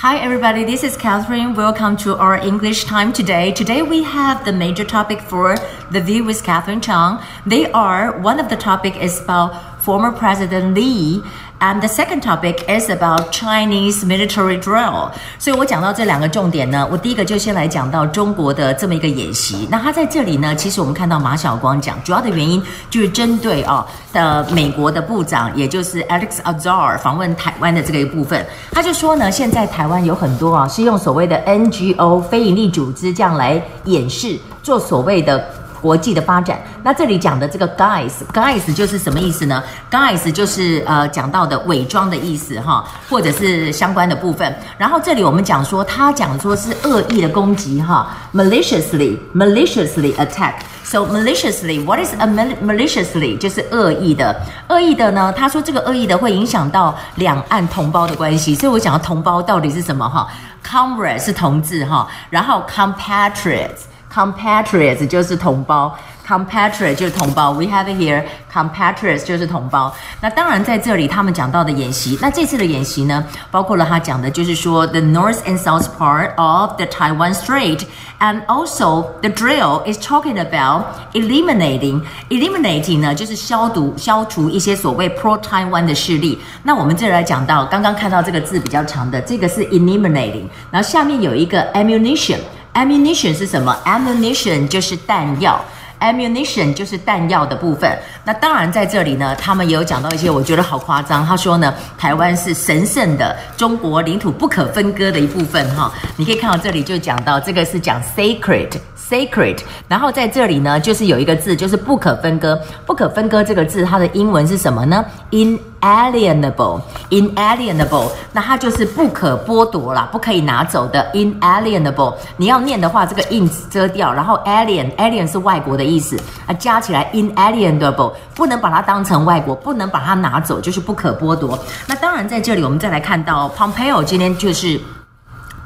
Hi everybody, this is Catherine. Welcome to our English time today. Today we have the major topic for the view with Catherine Chang. They are one of the topic is about former President Lee And the second topic is about Chinese military drill。所以我讲到这两个重点呢，我第一个就先来讲到中国的这么一个演习。那他在这里呢，其实我们看到马晓光讲，主要的原因就是针对哦的美国的部长，也就是 Alex Azar 访问台湾的这个一部分，他就说呢，现在台湾有很多啊是用所谓的 NGO 非营利组织这样来掩饰，做所谓的。国际的发展，那这里讲的这个 guys，guys 就是什么意思呢？guys 就是呃讲到的伪装的意思哈，或者是相关的部分。然后这里我们讲说，他讲说是恶意的攻击哈，maliciously，maliciously attack。So maliciously，what is a maliciously？就是恶意的，恶意的呢？他说这个恶意的会影响到两岸同胞的关系。所以我讲的同胞到底是什么哈？Comrade 是同志哈，然后 compatriots。compatriots 就是同胞，compatriot 就是同胞。We have here compatriots 就是同胞。那当然在这里他们讲到的演习，那这次的演习呢，包括了他讲的就是说 the north and south part of the Taiwan Strait, and also the drill is talking about eliminating eliminating 呢就是消毒消除一些所谓 pro Taiwan 的势力。那我们这里来讲到，刚刚看到这个字比较长的，这个是 eliminating，然后下面有一个 ammunition。 Ammunition 是什么？Ammunition 就是弹药，Ammunition 就是弹药的部分。那当然在这里呢，他们也有讲到一些，我觉得好夸张。他说呢，台湾是神圣的中国领土不可分割的一部分。哈，你可以看到这里就讲到这个是讲 sacred。Sacred，然后在这里呢，就是有一个字，就是不可分割。不可分割这个字，它的英文是什么呢？Inalienable，inalienable，那它就是不可剥夺啦，不可以拿走的。Inalienable，你要念的话，这个 in 遮掉，然后 alien，alien 是外国的意思，啊，加起来 inalienable，不能把它当成外国，不能把它拿走，就是不可剥夺。那当然在这里，我们再来看到 Pompeo 今天就是。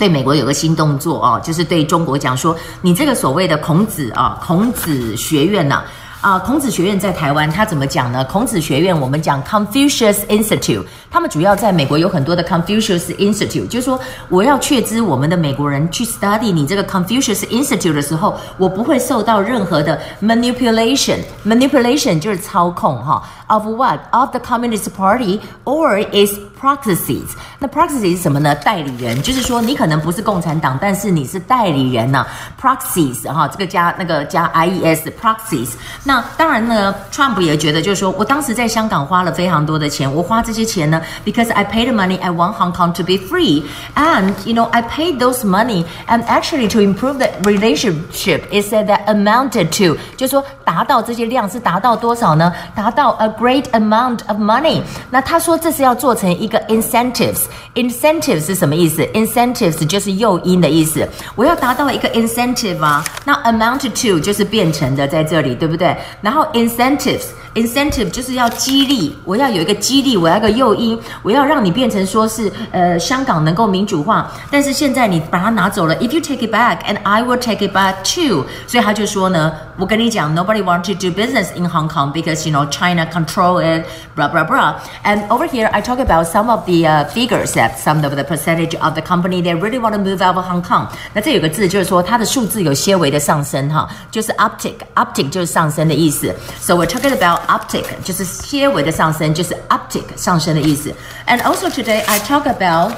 对美国有个新动作哦，就是对中国讲说，你这个所谓的孔子啊，孔子学院呢。啊孔子学院在台湾，他怎么讲呢？孔子学院我们讲 Confucius Institute，他们主要在美国有很多的 Confucius Institute，就是说我要确知我们的美国人去 study 你这个 Confucius Institute 的时候，我不会受到任何的 manipulation，manipulation 就是操控哈，of what of the Communist Party or its proxies。那 proxies 是什么呢？代理人，就是说你可能不是共产党，但是你是代理人呢，proxies 哈，这个加那个加 i e s proxies 那。那当然呢，Trump 也觉得就是说我当时在香港花了非常多的钱，我花这些钱呢，because I paid money I want Hong Kong to be free, and you know I paid those money and actually to improve the relationship. It said that amounted to 就说达到这些量是达到多少呢？达到 a great amount of money。那他说这是要做成一个 incentives。incentives 是什么意思？incentives 就是诱因的意思。我要达到一个 incentive 啊，那 amounted to 就是变成的在这里，对不对？ 然后 incentives，incentives，incentive 就是要激励，我要有一个激励，我要一个诱因，我要让你变成说是呃香港能够民主化。但是现在你把它拿走了，if you take it back，and I will take it back too。所以他就说呢，我跟你讲，nobody want to do business in Hong Kong because you know China control it，blah blah blah。And over here I talk about some of the uh, figures that some of the percentage of the company they really want to move out of Hong Kong。那这有个字就是说它的数字有些微的上升哈，就是 uptick，uptick 就是上升。的意思，so we're talking about uptick，就是些微的上升，就是 uptick 上升的意思。And also today I talk about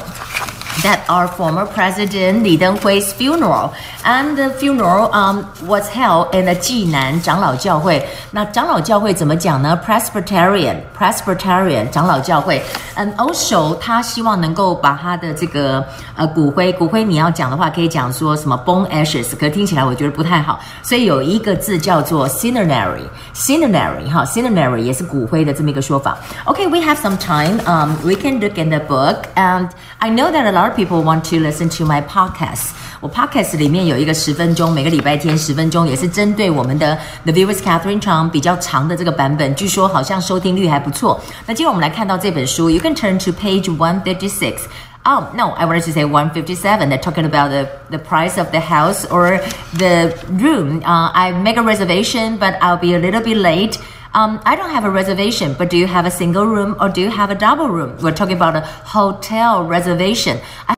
that our former president Li Denghui's funeral and the funeral um was held in the 济南长老教会。那长老教会怎么讲呢？Presbyterian Presbyterian 长老教会。And also 他希望能够把他的这个呃骨灰，骨灰你要讲的话，可以讲说什么 bone ashes，可听起来我觉得不太好，所以有一个字叫做 cinerary，cinerary 哈，cinerary 也是骨灰的这么一个说法。Okay, we have some time. Um, we can look in the book, and I know that a lot of people want to listen to my podcast. 我 podcast 里面有一个十分钟，每个礼拜天十分钟，也是针对我们的 The Viewers Catherine Chang 比较长的这个版本，据说好像收听率还不错。那今天我们来看到这本书，You can turn to page one fifty six. Oh no, I wanted to say 157. They're talking about the, the price of the house or the room. Uh, I make a reservation, but I'll be a little bit late. Um, I don't have a reservation, but do you have a single room or do you have a double room? We're talking about a hotel reservation. I